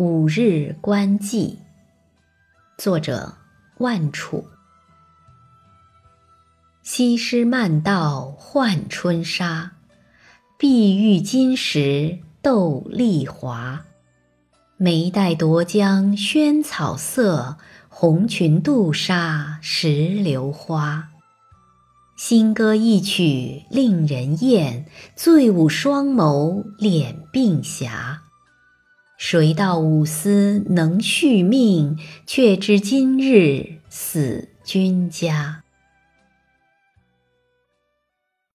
五日观季，作者万楚。西施漫道换春纱，碧玉金石斗丽华。眉黛夺江萱草色，红裙妒纱石榴花。新歌一曲令人艳，醉舞双眸敛鬓霞。谁道五思能续命？却知今日死君家。